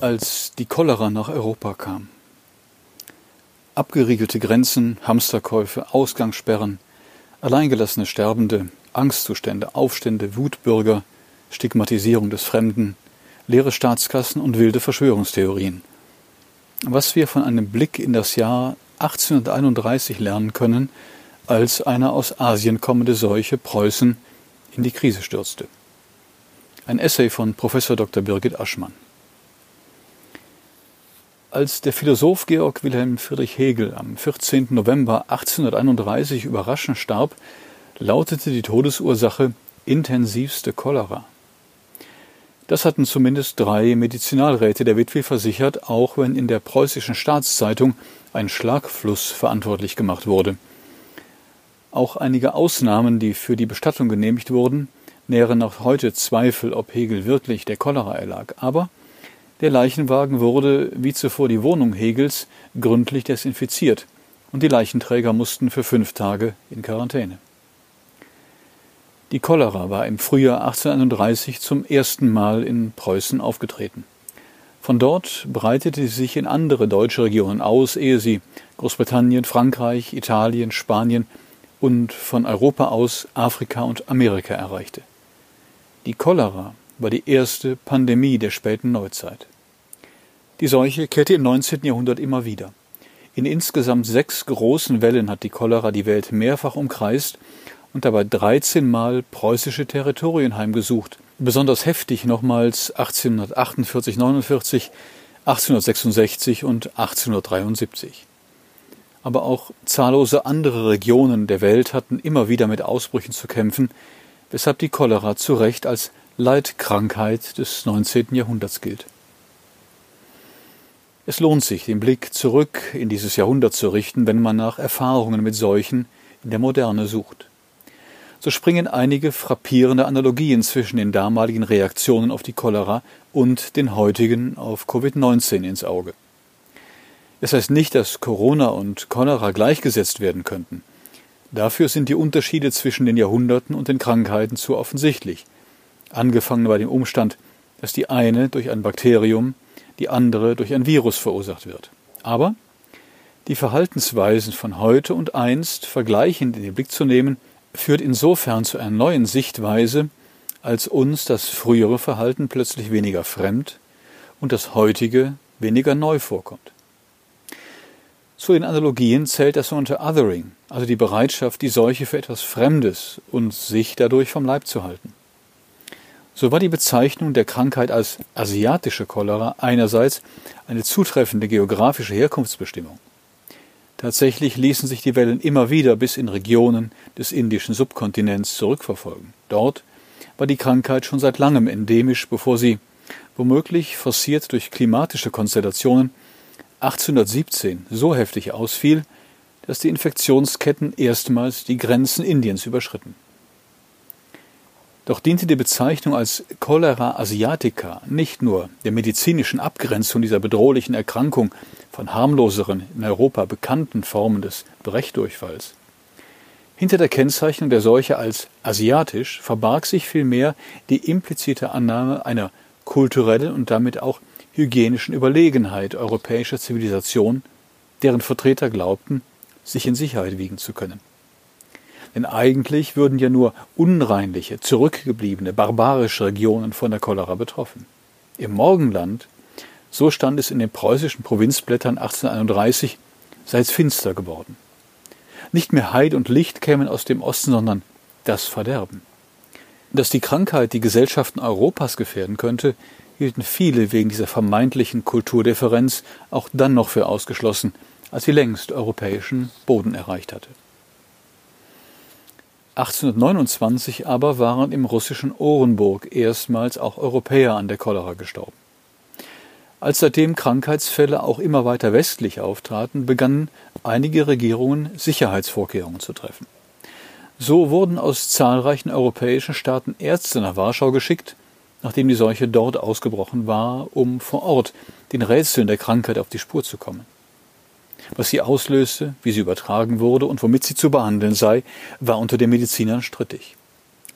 Als die Cholera nach Europa kam. Abgeriegelte Grenzen, Hamsterkäufe, Ausgangssperren, alleingelassene Sterbende, Angstzustände, Aufstände, Wutbürger, Stigmatisierung des Fremden, leere Staatskassen und wilde Verschwörungstheorien. Was wir von einem Blick in das Jahr 1831 lernen können, als eine aus Asien kommende Seuche Preußen in die Krise stürzte. Ein Essay von Professor Dr. Birgit Aschmann. Als der Philosoph Georg Wilhelm Friedrich Hegel am 14. November 1831 überraschend starb, lautete die Todesursache intensivste Cholera. Das hatten zumindest drei Medizinalräte der Witwe versichert, auch wenn in der preußischen Staatszeitung ein Schlagfluss verantwortlich gemacht wurde. Auch einige Ausnahmen, die für die Bestattung genehmigt wurden, nähren noch heute Zweifel, ob Hegel wirklich der Cholera erlag. Aber der Leichenwagen wurde, wie zuvor die Wohnung Hegels, gründlich desinfiziert und die Leichenträger mussten für fünf Tage in Quarantäne. Die Cholera war im Frühjahr 1831 zum ersten Mal in Preußen aufgetreten. Von dort breitete sie sich in andere deutsche Regionen aus, ehe sie Großbritannien, Frankreich, Italien, Spanien und von Europa aus Afrika und Amerika erreichte. Die Cholera war die erste Pandemie der späten Neuzeit. Die Seuche kehrte im 19. Jahrhundert immer wieder. In insgesamt sechs großen Wellen hat die Cholera die Welt mehrfach umkreist und dabei 13 Mal preußische Territorien heimgesucht. Besonders heftig nochmals 1848, 49, 1866 und 1873 aber auch zahllose andere Regionen der Welt hatten immer wieder mit Ausbrüchen zu kämpfen, weshalb die Cholera zu Recht als Leitkrankheit des 19. Jahrhunderts gilt. Es lohnt sich, den Blick zurück in dieses Jahrhundert zu richten, wenn man nach Erfahrungen mit Seuchen in der Moderne sucht. So springen einige frappierende Analogien zwischen den damaligen Reaktionen auf die Cholera und den heutigen auf Covid-19 ins Auge. Das heißt nicht, dass Corona und Cholera gleichgesetzt werden könnten. Dafür sind die Unterschiede zwischen den Jahrhunderten und den Krankheiten zu offensichtlich. Angefangen bei dem Umstand, dass die eine durch ein Bakterium, die andere durch ein Virus verursacht wird. Aber die Verhaltensweisen von heute und einst vergleichend in den Blick zu nehmen, führt insofern zu einer neuen Sichtweise, als uns das frühere Verhalten plötzlich weniger fremd und das heutige weniger neu vorkommt. Zu den Analogien zählt das sogenannte Othering, also die Bereitschaft, die Seuche für etwas Fremdes und sich dadurch vom Leib zu halten. So war die Bezeichnung der Krankheit als asiatische Cholera einerseits eine zutreffende geografische Herkunftsbestimmung. Tatsächlich ließen sich die Wellen immer wieder bis in Regionen des indischen Subkontinents zurückverfolgen. Dort war die Krankheit schon seit langem endemisch, bevor sie, womöglich forciert durch klimatische Konstellationen, 1817 so heftig ausfiel, dass die Infektionsketten erstmals die Grenzen Indiens überschritten. Doch diente die Bezeichnung als Cholera asiatica nicht nur der medizinischen Abgrenzung dieser bedrohlichen Erkrankung von harmloseren, in Europa bekannten Formen des Brechdurchfalls. Hinter der Kennzeichnung der Seuche als asiatisch verbarg sich vielmehr die implizite Annahme einer kulturellen und damit auch hygienischen Überlegenheit europäischer Zivilisation, deren Vertreter glaubten, sich in Sicherheit wiegen zu können. Denn eigentlich würden ja nur unreinliche, zurückgebliebene, barbarische Regionen von der Cholera betroffen. Im Morgenland, so stand es in den preußischen Provinzblättern 1831, sei es finster geworden. Nicht mehr Heid und Licht kämen aus dem Osten, sondern das Verderben. Dass die Krankheit die Gesellschaften Europas gefährden könnte, hielten viele wegen dieser vermeintlichen Kulturdifferenz auch dann noch für ausgeschlossen, als sie längst europäischen Boden erreicht hatte. 1829 aber waren im russischen Orenburg erstmals auch Europäer an der Cholera gestorben. Als seitdem Krankheitsfälle auch immer weiter westlich auftraten, begannen einige Regierungen Sicherheitsvorkehrungen zu treffen. So wurden aus zahlreichen europäischen Staaten Ärzte nach Warschau geschickt, nachdem die Seuche dort ausgebrochen war, um vor Ort den Rätseln der Krankheit auf die Spur zu kommen. Was sie auslöste, wie sie übertragen wurde und womit sie zu behandeln sei, war unter den Medizinern strittig.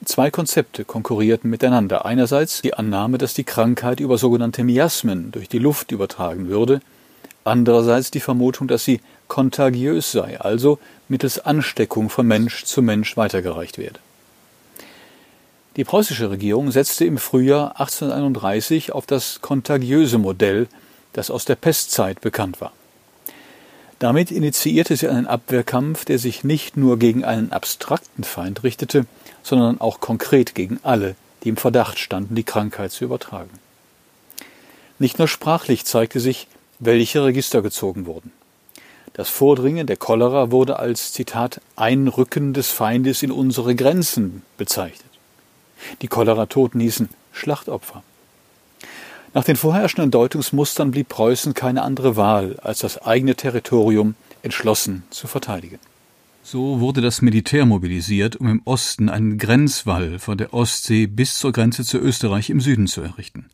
Zwei Konzepte konkurrierten miteinander. Einerseits die Annahme, dass die Krankheit über sogenannte Miasmen durch die Luft übertragen würde, andererseits die Vermutung, dass sie kontagiös sei, also mittels Ansteckung von Mensch zu Mensch weitergereicht werde. Die preußische Regierung setzte im Frühjahr 1831 auf das kontagiöse Modell, das aus der Pestzeit bekannt war. Damit initiierte sie einen Abwehrkampf, der sich nicht nur gegen einen abstrakten Feind richtete, sondern auch konkret gegen alle, die im Verdacht standen, die Krankheit zu übertragen. Nicht nur sprachlich zeigte sich, welche Register gezogen wurden. Das Vordringen der Cholera wurde als Zitat Einrücken des Feindes in unsere Grenzen bezeichnet. Die Cholera-Toten hießen Schlachtopfer. Nach den vorherrschenden Deutungsmustern blieb Preußen keine andere Wahl, als das eigene Territorium entschlossen zu verteidigen. So wurde das Militär mobilisiert, um im Osten einen Grenzwall von der Ostsee bis zur Grenze zu Österreich im Süden zu errichten.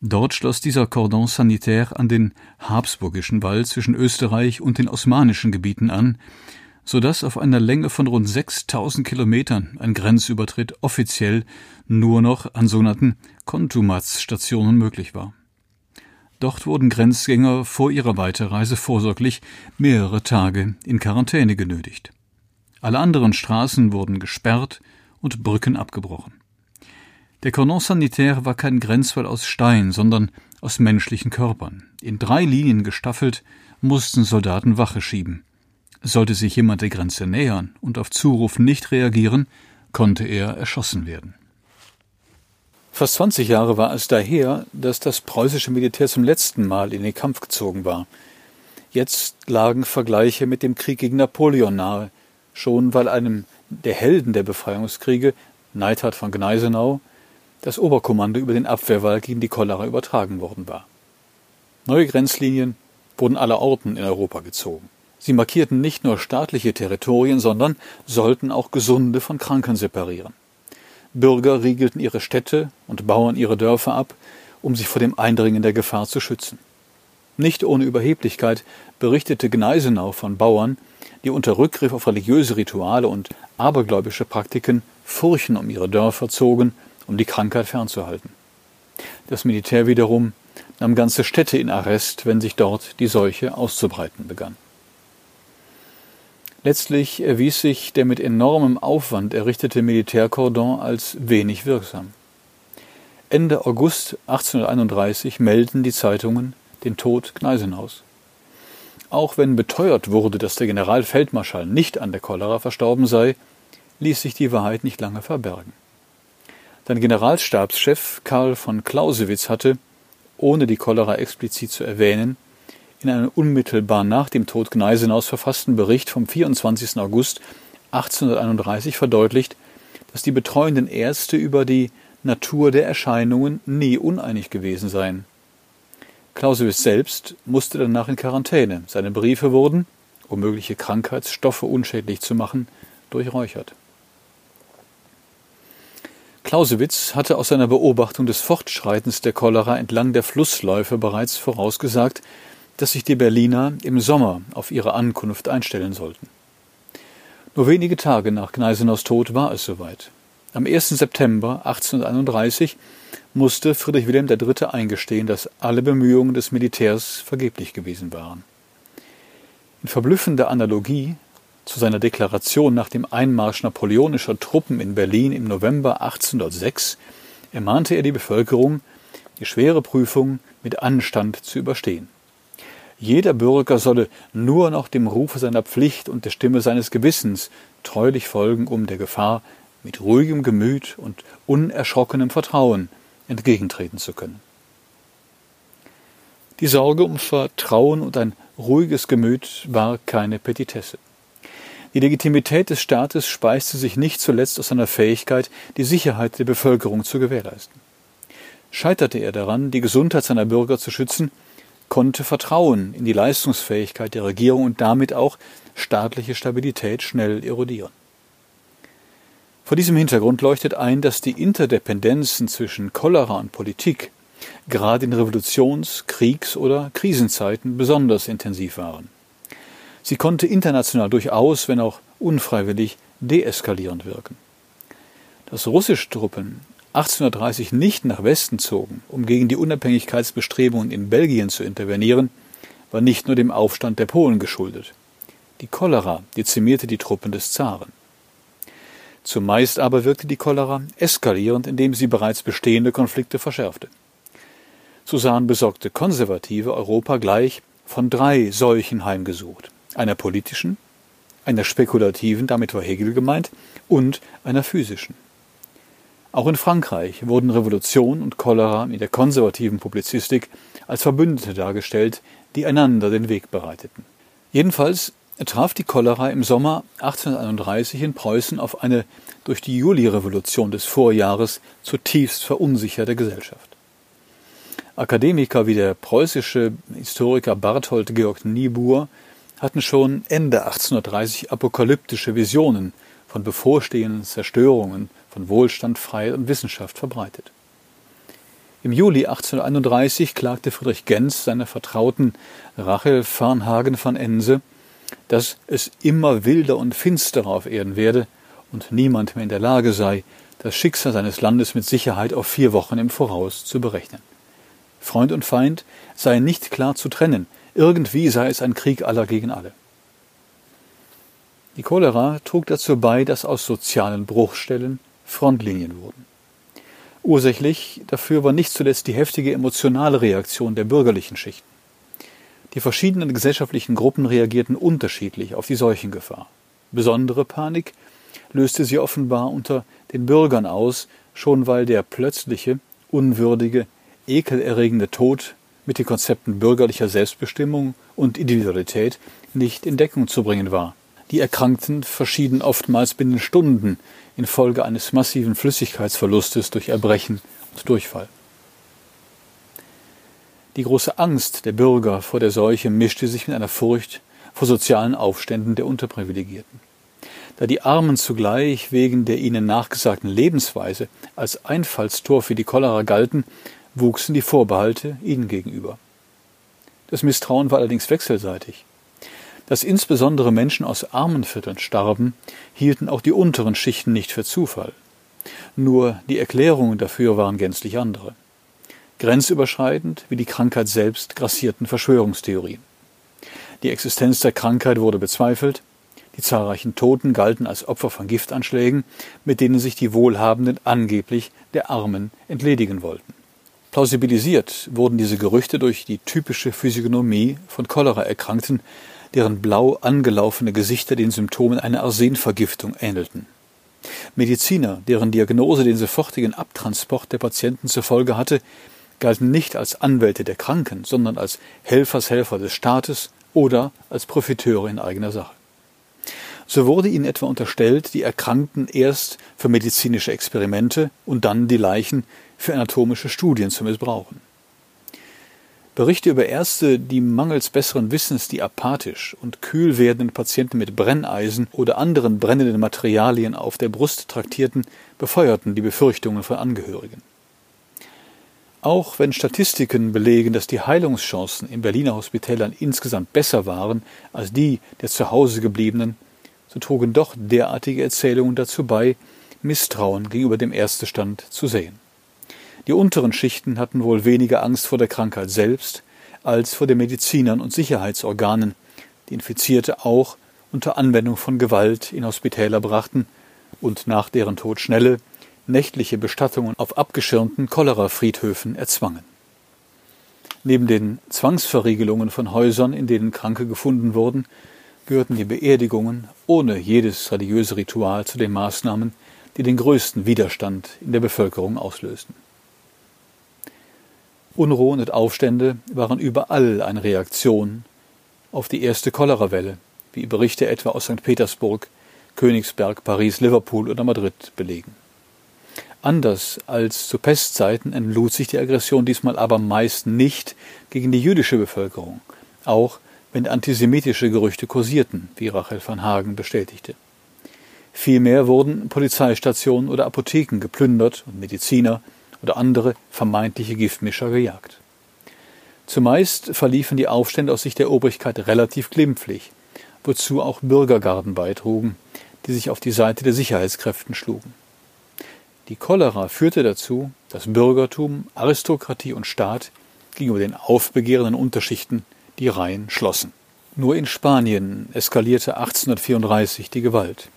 Dort schloss dieser Cordon sanitaire an den Habsburgischen Wall zwischen Österreich und den osmanischen Gebieten an, so dass auf einer Länge von rund 6000 Kilometern ein Grenzübertritt offiziell nur noch an sogenannten Kontumatsstationen möglich war. Dort wurden Grenzgänger vor ihrer Weiterreise vorsorglich mehrere Tage in Quarantäne genötigt. Alle anderen Straßen wurden gesperrt und Brücken abgebrochen. Der Cordon sanitaire war kein Grenzwall aus Stein, sondern aus menschlichen Körpern. In drei Linien gestaffelt mussten Soldaten Wache schieben. Sollte sich jemand der Grenze nähern und auf Zuruf nicht reagieren, konnte er erschossen werden. Fast 20 Jahre war es daher, dass das preußische Militär zum letzten Mal in den Kampf gezogen war. Jetzt lagen Vergleiche mit dem Krieg gegen Napoleon nahe, schon weil einem der Helden der Befreiungskriege, Neidhard von Gneisenau, das Oberkommando über den Abwehrwall gegen die Cholera übertragen worden war. Neue Grenzlinien wurden allerorten in Europa gezogen. Sie markierten nicht nur staatliche Territorien, sondern sollten auch Gesunde von Kranken separieren. Bürger riegelten ihre Städte und Bauern ihre Dörfer ab, um sich vor dem Eindringen der Gefahr zu schützen. Nicht ohne Überheblichkeit berichtete Gneisenau von Bauern, die unter Rückgriff auf religiöse Rituale und abergläubische Praktiken Furchen um ihre Dörfer zogen um die Krankheit fernzuhalten. Das Militär wiederum nahm ganze Städte in Arrest, wenn sich dort die Seuche auszubreiten begann. Letztlich erwies sich der mit enormem Aufwand errichtete Militärkordon als wenig wirksam. Ende August 1831 melden die Zeitungen den Tod Gneisenaus. Auch wenn beteuert wurde, dass der Generalfeldmarschall nicht an der Cholera verstorben sei, ließ sich die Wahrheit nicht lange verbergen. Sein Generalstabschef Karl von Clausewitz hatte, ohne die Cholera explizit zu erwähnen, in einem unmittelbar nach dem Tod Gneisenaus verfassten Bericht vom 24. August 1831 verdeutlicht, dass die betreuenden Ärzte über die Natur der Erscheinungen nie uneinig gewesen seien. Clausewitz selbst musste danach in Quarantäne. Seine Briefe wurden, um mögliche Krankheitsstoffe unschädlich zu machen, durchräuchert. Clausewitz hatte aus seiner Beobachtung des Fortschreitens der Cholera entlang der Flussläufe bereits vorausgesagt, dass sich die Berliner im Sommer auf ihre Ankunft einstellen sollten. Nur wenige Tage nach Gneisenaus Tod war es soweit. Am 1. September 1831 musste Friedrich Wilhelm III. eingestehen, dass alle Bemühungen des Militärs vergeblich gewesen waren. In verblüffender Analogie zu seiner Deklaration nach dem Einmarsch napoleonischer Truppen in Berlin im November 1806 ermahnte er die Bevölkerung, die schwere Prüfung mit Anstand zu überstehen. Jeder Bürger solle nur noch dem Rufe seiner Pflicht und der Stimme seines Gewissens treulich folgen, um der Gefahr mit ruhigem Gemüt und unerschrockenem Vertrauen entgegentreten zu können. Die Sorge um Vertrauen und ein ruhiges Gemüt war keine Petitesse. Die Legitimität des Staates speiste sich nicht zuletzt aus seiner Fähigkeit, die Sicherheit der Bevölkerung zu gewährleisten. Scheiterte er daran, die Gesundheit seiner Bürger zu schützen, konnte Vertrauen in die Leistungsfähigkeit der Regierung und damit auch staatliche Stabilität schnell erodieren. Vor diesem Hintergrund leuchtet ein, dass die Interdependenzen zwischen Cholera und Politik gerade in Revolutions-, Kriegs- oder Krisenzeiten besonders intensiv waren. Sie konnte international durchaus, wenn auch unfreiwillig, deeskalierend wirken. Dass russische Truppen 1830 nicht nach Westen zogen, um gegen die Unabhängigkeitsbestrebungen in Belgien zu intervenieren, war nicht nur dem Aufstand der Polen geschuldet. Die Cholera dezimierte die Truppen des Zaren. Zumeist aber wirkte die Cholera eskalierend, indem sie bereits bestehende Konflikte verschärfte. So sahen besorgte Konservative Europa gleich von drei Seuchen heimgesucht. Einer politischen, einer spekulativen, damit war Hegel gemeint, und einer physischen. Auch in Frankreich wurden Revolution und Cholera in der konservativen Publizistik als Verbündete dargestellt, die einander den Weg bereiteten. Jedenfalls traf die Cholera im Sommer 1831 in Preußen auf eine durch die Julirevolution des Vorjahres zutiefst verunsicherte Gesellschaft. Akademiker wie der preußische Historiker Barthold Georg Niebuhr hatten schon Ende 1830 apokalyptische Visionen von bevorstehenden Zerstörungen von Wohlstand, Freiheit und Wissenschaft verbreitet. Im Juli 1831 klagte Friedrich Genz seiner Vertrauten Rachel Farnhagen van Ense, dass es immer wilder und finsterer auf Erden werde und niemand mehr in der Lage sei, das Schicksal seines Landes mit Sicherheit auf vier Wochen im Voraus zu berechnen. Freund und Feind seien nicht klar zu trennen, irgendwie sei es ein Krieg aller gegen alle. Die Cholera trug dazu bei, dass aus sozialen Bruchstellen Frontlinien wurden. Ursächlich dafür war nicht zuletzt die heftige emotionale Reaktion der bürgerlichen Schichten. Die verschiedenen gesellschaftlichen Gruppen reagierten unterschiedlich auf die Seuchengefahr. Besondere Panik löste sie offenbar unter den Bürgern aus, schon weil der plötzliche, unwürdige, ekelerregende Tod mit den Konzepten bürgerlicher Selbstbestimmung und Individualität nicht in Deckung zu bringen war. Die Erkrankten verschieden oftmals binnen Stunden infolge eines massiven Flüssigkeitsverlustes durch Erbrechen und Durchfall. Die große Angst der Bürger vor der Seuche mischte sich mit einer Furcht vor sozialen Aufständen der Unterprivilegierten. Da die Armen zugleich wegen der ihnen nachgesagten Lebensweise als Einfallstor für die Cholera galten, wuchsen die Vorbehalte ihnen gegenüber. Das Misstrauen war allerdings wechselseitig. Dass insbesondere Menschen aus armen Vierteln starben, hielten auch die unteren Schichten nicht für Zufall. Nur die Erklärungen dafür waren gänzlich andere. Grenzüberschreitend wie die Krankheit selbst grassierten Verschwörungstheorien. Die Existenz der Krankheit wurde bezweifelt, die zahlreichen Toten galten als Opfer von Giftanschlägen, mit denen sich die Wohlhabenden angeblich der Armen entledigen wollten. Plausibilisiert wurden diese Gerüchte durch die typische Physiognomie von Cholera-Erkrankten, deren blau angelaufene Gesichter den Symptomen einer Arsenvergiftung ähnelten. Mediziner, deren Diagnose den sofortigen Abtransport der Patienten zur Folge hatte, galten nicht als Anwälte der Kranken, sondern als Helfershelfer des Staates oder als Profiteure in eigener Sache. So wurde ihnen etwa unterstellt, die Erkrankten erst für medizinische Experimente und dann die Leichen für anatomische Studien zu missbrauchen. Berichte über Ärzte, die mangels besseren Wissens die apathisch und kühl werdenden Patienten mit Brenneisen oder anderen brennenden Materialien auf der Brust traktierten, befeuerten die Befürchtungen von Angehörigen. Auch wenn Statistiken belegen, dass die Heilungschancen in Berliner Hospitälern insgesamt besser waren als die der zu Hause gebliebenen, so trugen doch derartige Erzählungen dazu bei, Misstrauen gegenüber dem Ärztestand zu sehen. Die unteren Schichten hatten wohl weniger Angst vor der Krankheit selbst als vor den Medizinern und Sicherheitsorganen, die Infizierte auch unter Anwendung von Gewalt in Hospitäler brachten und nach deren Tod schnelle, nächtliche Bestattungen auf abgeschirmten Cholera-Friedhöfen erzwangen. Neben den Zwangsverriegelungen von Häusern, in denen Kranke gefunden wurden, gehörten die Beerdigungen ohne jedes religiöse Ritual zu den Maßnahmen, die den größten Widerstand in der Bevölkerung auslösten. Unruhen und Aufstände waren überall eine Reaktion auf die erste Cholerawelle, wie Berichte etwa aus St. Petersburg, Königsberg, Paris, Liverpool oder Madrid belegen. Anders als zu Pestzeiten entlud sich die Aggression diesmal aber meist nicht gegen die jüdische Bevölkerung, auch wenn antisemitische Gerüchte kursierten, wie Rachel van Hagen bestätigte. Vielmehr wurden Polizeistationen oder Apotheken geplündert und Mediziner oder andere vermeintliche Giftmischer gejagt. Zumeist verliefen die Aufstände aus Sicht der Obrigkeit relativ glimpflich, wozu auch Bürgergarden beitrugen, die sich auf die Seite der Sicherheitskräften schlugen. Die Cholera führte dazu, dass Bürgertum, Aristokratie und Staat gegenüber den aufbegehrenden Unterschichten die Reihen schlossen. Nur in Spanien eskalierte 1834 die Gewalt.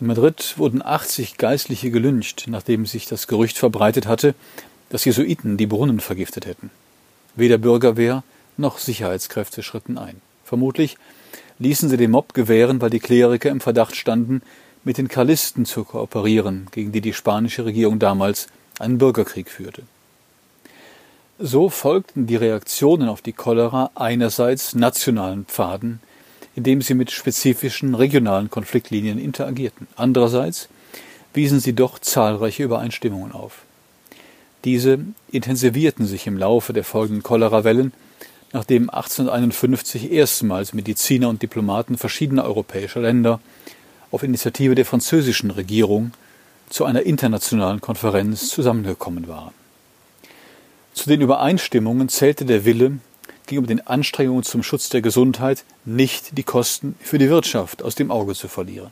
In Madrid wurden 80 Geistliche gelyncht, nachdem sich das Gerücht verbreitet hatte, dass Jesuiten die Brunnen vergiftet hätten. Weder Bürgerwehr noch Sicherheitskräfte schritten ein. Vermutlich ließen sie den Mob gewähren, weil die Kleriker im Verdacht standen, mit den Karlisten zu kooperieren, gegen die die spanische Regierung damals einen Bürgerkrieg führte. So folgten die Reaktionen auf die Cholera einerseits nationalen Pfaden, indem sie mit spezifischen regionalen Konfliktlinien interagierten. Andererseits wiesen sie doch zahlreiche Übereinstimmungen auf. Diese intensivierten sich im Laufe der folgenden Cholerawellen, nachdem 1851 erstmals Mediziner und Diplomaten verschiedener europäischer Länder auf Initiative der französischen Regierung zu einer internationalen Konferenz zusammengekommen waren. Zu den Übereinstimmungen zählte der Wille, gegenüber den Anstrengungen zum Schutz der Gesundheit nicht die Kosten für die Wirtschaft aus dem Auge zu verlieren.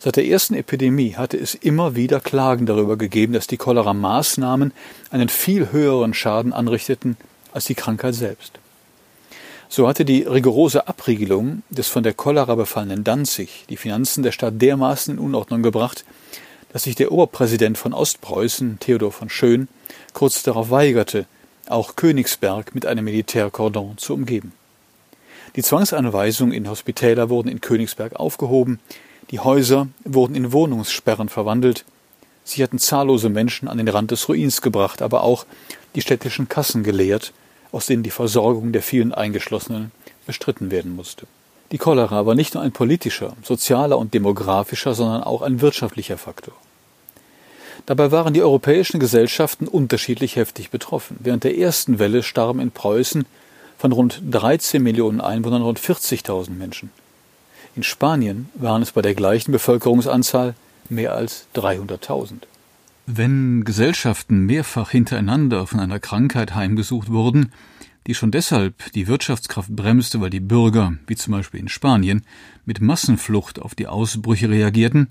Seit der ersten Epidemie hatte es immer wieder Klagen darüber gegeben, dass die Cholera-Maßnahmen einen viel höheren Schaden anrichteten als die Krankheit selbst. So hatte die rigorose Abriegelung des von der Cholera befallenen Danzig die Finanzen der Stadt dermaßen in Unordnung gebracht, dass sich der Oberpräsident von Ostpreußen, Theodor von Schön, kurz darauf weigerte, auch Königsberg mit einem Militärkordon zu umgeben. Die Zwangsanweisungen in Hospitäler wurden in Königsberg aufgehoben, die Häuser wurden in Wohnungssperren verwandelt, sie hatten zahllose Menschen an den Rand des Ruins gebracht, aber auch die städtischen Kassen geleert, aus denen die Versorgung der vielen Eingeschlossenen bestritten werden musste. Die Cholera war nicht nur ein politischer, sozialer und demografischer, sondern auch ein wirtschaftlicher Faktor. Dabei waren die europäischen Gesellschaften unterschiedlich heftig betroffen. Während der ersten Welle starben in Preußen von rund 13 Millionen Einwohnern rund 40.000 Menschen. In Spanien waren es bei der gleichen Bevölkerungsanzahl mehr als 300.000. Wenn Gesellschaften mehrfach hintereinander von einer Krankheit heimgesucht wurden, die schon deshalb die Wirtschaftskraft bremste, weil die Bürger, wie zum Beispiel in Spanien, mit Massenflucht auf die Ausbrüche reagierten,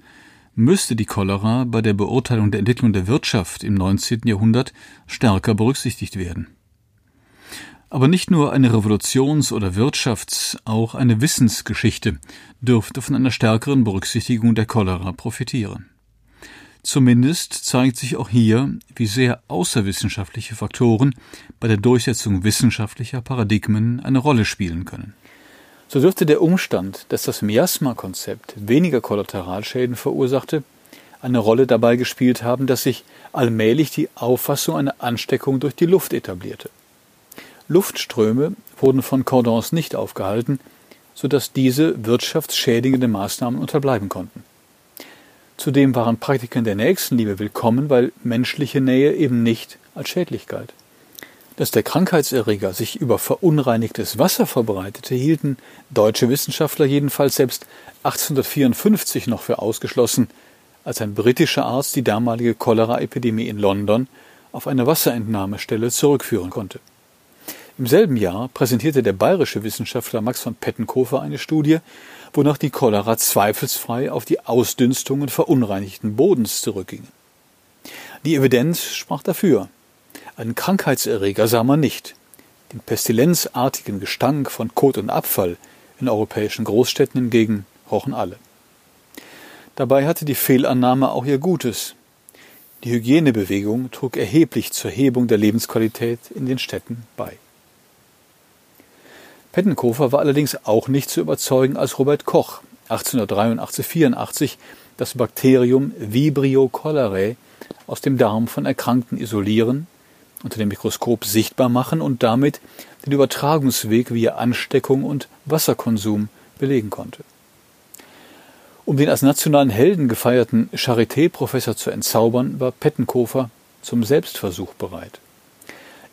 müsste die Cholera bei der Beurteilung der Entwicklung der Wirtschaft im 19. Jahrhundert stärker berücksichtigt werden. Aber nicht nur eine Revolutions- oder Wirtschafts-, auch eine Wissensgeschichte dürfte von einer stärkeren Berücksichtigung der Cholera profitieren. Zumindest zeigt sich auch hier, wie sehr außerwissenschaftliche Faktoren bei der Durchsetzung wissenschaftlicher Paradigmen eine Rolle spielen können. So dürfte der Umstand, dass das Miasma-Konzept weniger Kollateralschäden verursachte, eine Rolle dabei gespielt haben, dass sich allmählich die Auffassung einer Ansteckung durch die Luft etablierte. Luftströme wurden von Cordons nicht aufgehalten, sodass diese wirtschaftsschädigende Maßnahmen unterbleiben konnten. Zudem waren Praktiken der Nächstenliebe willkommen, weil menschliche Nähe eben nicht als schädlich galt. Dass der Krankheitserreger sich über verunreinigtes Wasser verbreitete, hielten deutsche Wissenschaftler jedenfalls selbst 1854 noch für ausgeschlossen, als ein britischer Arzt die damalige Cholera-Epidemie in London auf eine Wasserentnahmestelle zurückführen konnte. Im selben Jahr präsentierte der bayerische Wissenschaftler Max von Pettenkofer eine Studie, wonach die Cholera zweifelsfrei auf die Ausdünstungen verunreinigten Bodens zurückging. Die Evidenz sprach dafür. Einen Krankheitserreger sah man nicht. Den pestilenzartigen Gestank von Kot und Abfall in europäischen Großstädten hingegen rochen alle. Dabei hatte die Fehlannahme auch ihr Gutes. Die Hygienebewegung trug erheblich zur Hebung der Lebensqualität in den Städten bei. Pettenkofer war allerdings auch nicht zu überzeugen, als Robert Koch 1883-84 das Bakterium Vibrio cholerae aus dem Darm von Erkrankten isolieren unter dem Mikroskop sichtbar machen und damit den Übertragungsweg via Ansteckung und Wasserkonsum belegen konnte. Um den als nationalen Helden gefeierten Charité-Professor zu entzaubern, war Pettenkofer zum Selbstversuch bereit.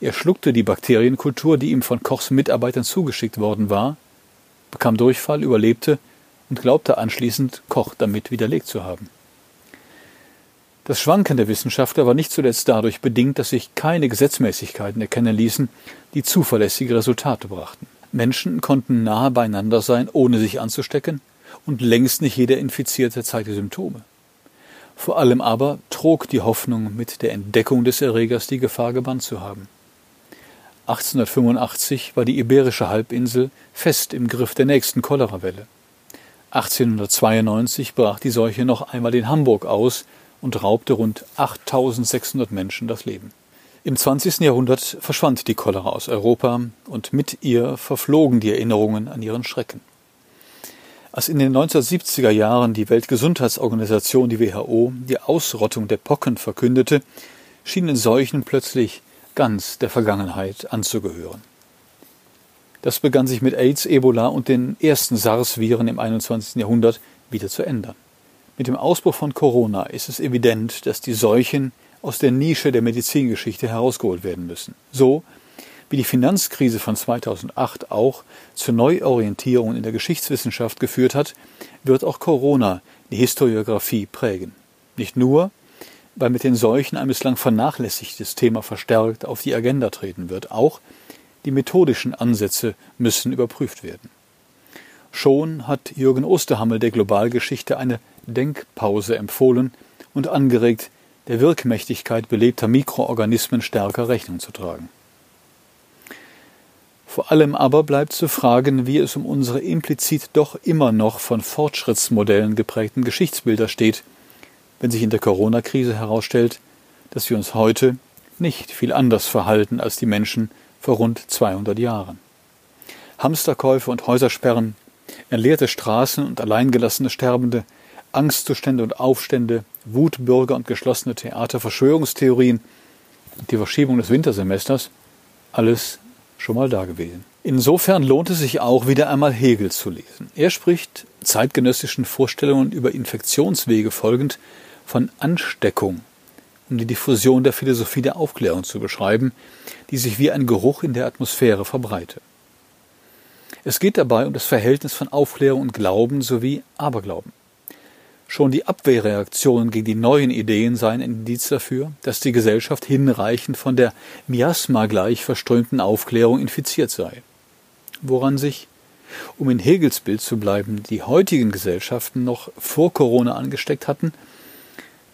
Er schluckte die Bakterienkultur, die ihm von Kochs Mitarbeitern zugeschickt worden war, bekam Durchfall, überlebte und glaubte anschließend, Koch damit widerlegt zu haben. Das Schwanken der Wissenschaftler war nicht zuletzt dadurch bedingt, dass sich keine Gesetzmäßigkeiten erkennen ließen, die zuverlässige Resultate brachten. Menschen konnten nahe beieinander sein, ohne sich anzustecken, und längst nicht jeder Infizierte zeigte Symptome. Vor allem aber trug die Hoffnung mit der Entdeckung des Erregers die Gefahr gebannt zu haben. 1885 war die iberische Halbinsel fest im Griff der nächsten Cholerawelle. 1892 brach die Seuche noch einmal in Hamburg aus und raubte rund 8600 Menschen das Leben. Im 20. Jahrhundert verschwand die Cholera aus Europa und mit ihr verflogen die Erinnerungen an ihren Schrecken. Als in den 1970er Jahren die Weltgesundheitsorganisation, die WHO, die Ausrottung der Pocken verkündete, schienen Seuchen plötzlich ganz der Vergangenheit anzugehören. Das begann sich mit AIDS, Ebola und den ersten SARS-Viren im 21. Jahrhundert wieder zu ändern. Mit dem Ausbruch von Corona ist es evident, dass die Seuchen aus der Nische der Medizingeschichte herausgeholt werden müssen. So wie die Finanzkrise von 2008 auch zur Neuorientierung in der Geschichtswissenschaft geführt hat, wird auch Corona die Historiographie prägen. Nicht nur, weil mit den Seuchen ein bislang vernachlässigtes Thema verstärkt auf die Agenda treten wird, auch die methodischen Ansätze müssen überprüft werden. Schon hat Jürgen Osterhammel der Globalgeschichte eine Denkpause empfohlen und angeregt, der Wirkmächtigkeit belebter Mikroorganismen stärker Rechnung zu tragen. Vor allem aber bleibt zu fragen, wie es um unsere implizit doch immer noch von Fortschrittsmodellen geprägten Geschichtsbilder steht, wenn sich in der Corona-Krise herausstellt, dass wir uns heute nicht viel anders verhalten als die Menschen vor rund 200 Jahren. Hamsterkäufe und Häusersperren, entleerte Straßen und alleingelassene Sterbende, Angstzustände und Aufstände, Wutbürger und geschlossene Theater, Verschwörungstheorien, die Verschiebung des Wintersemesters, alles schon mal da gewesen. Insofern lohnt es sich auch, wieder einmal Hegel zu lesen. Er spricht zeitgenössischen Vorstellungen über Infektionswege folgend von Ansteckung, um die Diffusion der Philosophie der Aufklärung zu beschreiben, die sich wie ein Geruch in der Atmosphäre verbreite. Es geht dabei um das Verhältnis von Aufklärung und Glauben sowie Aberglauben. Schon die Abwehrreaktionen gegen die neuen Ideen seien ein Indiz dafür, dass die Gesellschaft hinreichend von der Miasma gleich verströmten Aufklärung infiziert sei. Woran sich, um in Hegels Bild zu bleiben, die heutigen Gesellschaften noch vor Corona angesteckt hatten,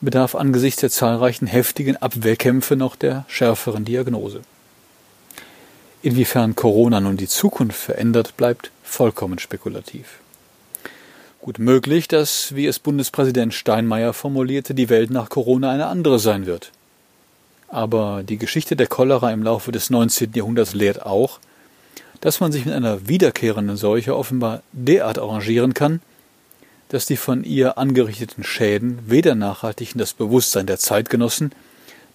bedarf angesichts der zahlreichen heftigen Abwehrkämpfe noch der schärferen Diagnose. Inwiefern Corona nun die Zukunft verändert, bleibt vollkommen spekulativ. Gut möglich, dass, wie es Bundespräsident Steinmeier formulierte, die Welt nach Corona eine andere sein wird. Aber die Geschichte der Cholera im Laufe des 19. Jahrhunderts lehrt auch, dass man sich mit einer wiederkehrenden Seuche offenbar derart arrangieren kann, dass die von ihr angerichteten Schäden weder nachhaltig in das Bewusstsein der Zeitgenossen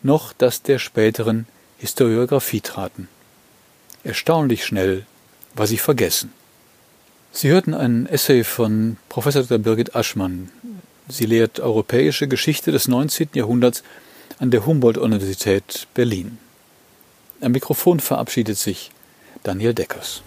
noch das der späteren Historiographie traten. Erstaunlich schnell war sie vergessen. Sie hörten einen Essay von Professor Dr. Birgit Aschmann. Sie lehrt europäische Geschichte des 19. Jahrhunderts an der Humboldt-Universität Berlin. Am Mikrofon verabschiedet sich Daniel Deckers.